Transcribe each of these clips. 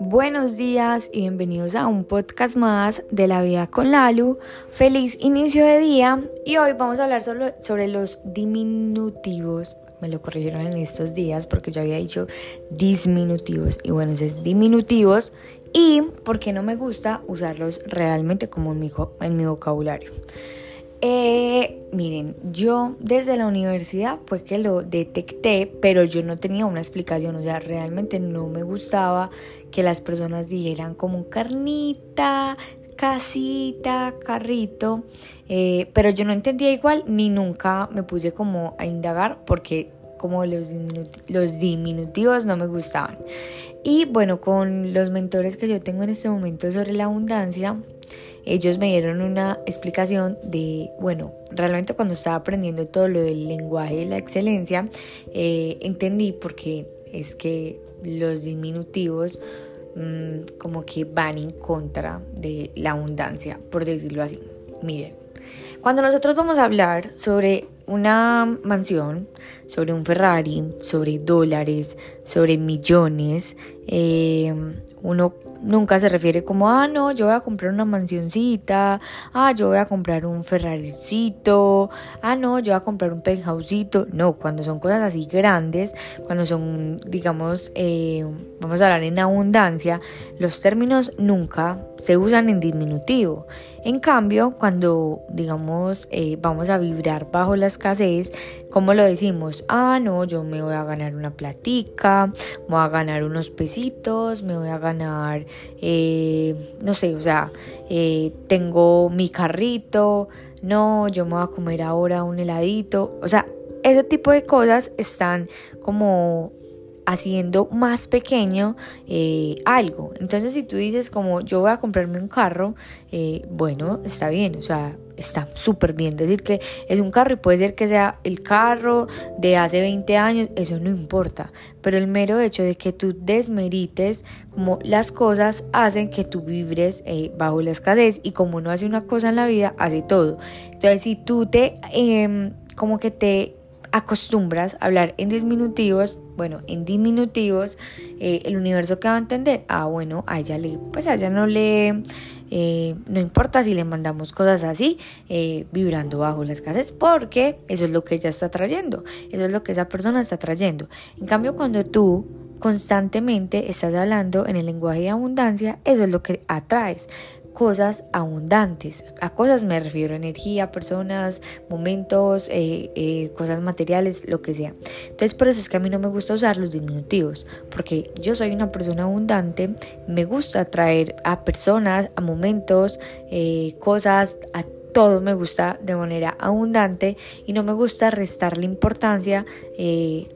Buenos días y bienvenidos a un podcast más de la vida con Lalu. Feliz inicio de día y hoy vamos a hablar sobre, sobre los diminutivos. Me lo corrigieron en estos días porque yo había dicho disminutivos y bueno, es diminutivos y porque no me gusta usarlos realmente como en mi, en mi vocabulario. Eh, miren, yo desde la universidad fue que lo detecté, pero yo no tenía una explicación, o sea, realmente no me gustaba que las personas dijeran como carnita, casita, carrito, eh, pero yo no entendía igual ni nunca me puse como a indagar porque como los, los diminutivos no me gustaban. Y bueno, con los mentores que yo tengo en este momento sobre la abundancia, ellos me dieron una explicación de, bueno, realmente cuando estaba aprendiendo todo lo del lenguaje de la excelencia, eh, entendí porque es que los diminutivos mm, como que van en contra de la abundancia, por decirlo así. Miren, cuando nosotros vamos a hablar sobre una mansión, sobre un Ferrari, sobre dólares, sobre millones, eh, uno nunca se refiere como, ah, no, yo voy a comprar una mansioncita, ah, yo voy a comprar un Ferraricito, ah, no, yo voy a comprar un penthouseito. No, cuando son cosas así grandes, cuando son, digamos, eh, vamos a hablar en abundancia, los términos nunca se usan en diminutivo. En cambio, cuando, digamos, eh, vamos a vibrar bajo la escasez, ¿cómo lo decimos? Ah, no, yo me voy a ganar una platica, voy a ganar unos me voy a ganar, eh, no sé, o sea, eh, tengo mi carrito, no, yo me voy a comer ahora un heladito, o sea, ese tipo de cosas están como haciendo más pequeño eh, algo. Entonces si tú dices como yo voy a comprarme un carro, eh, bueno, está bien, o sea, está súper bien decir que es un carro y puede ser que sea el carro de hace 20 años, eso no importa, pero el mero hecho de que tú desmerites como las cosas hacen que tú vibres eh, bajo la escasez y como uno hace una cosa en la vida, hace todo. Entonces si tú te, em, como que te acostumbras a hablar en diminutivos, bueno, en diminutivos, eh, el universo que va a entender, ah, bueno, a ella le, pues a ella no le, eh, no importa si le mandamos cosas así, eh, vibrando bajo la escasez, porque eso es lo que ella está trayendo, eso es lo que esa persona está trayendo. En cambio, cuando tú constantemente estás hablando en el lenguaje de abundancia, eso es lo que atraes cosas abundantes. A cosas me refiero, energía, personas, momentos, eh, eh, cosas materiales, lo que sea. Entonces por eso es que a mí no me gusta usar los diminutivos, porque yo soy una persona abundante, me gusta atraer a personas, a momentos, eh, cosas, a todo me gusta de manera abundante y no me gusta restarle importancia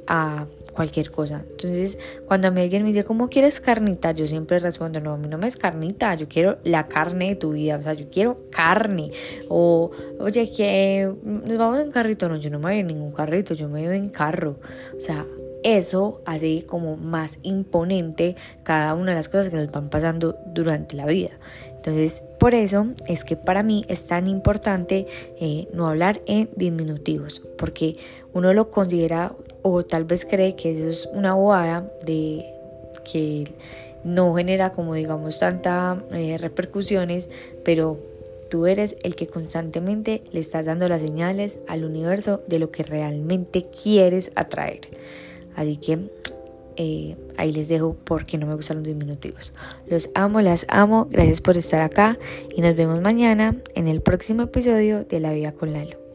a cualquier cosa. Entonces, cuando a mí alguien me dice, ¿cómo quieres carnita? Yo siempre respondo, no, a mí no me es carnita, yo quiero la carne de tu vida, o sea, yo quiero carne. O, oye, que nos vamos en carrito, no, yo no me voy en ningún carrito, yo me voy en carro. O sea, eso hace como más imponente cada una de las cosas que nos van pasando durante la vida. Entonces, por eso es que para mí es tan importante eh, no hablar en diminutivos, porque uno lo considera o tal vez cree que eso es una bobada de que no genera como digamos tanta eh, repercusiones, pero tú eres el que constantemente le estás dando las señales al universo de lo que realmente quieres atraer. Así que eh, ahí les dejo porque no me gustan los diminutivos. Los amo, las amo, gracias por estar acá y nos vemos mañana en el próximo episodio de La Vida con Lalo.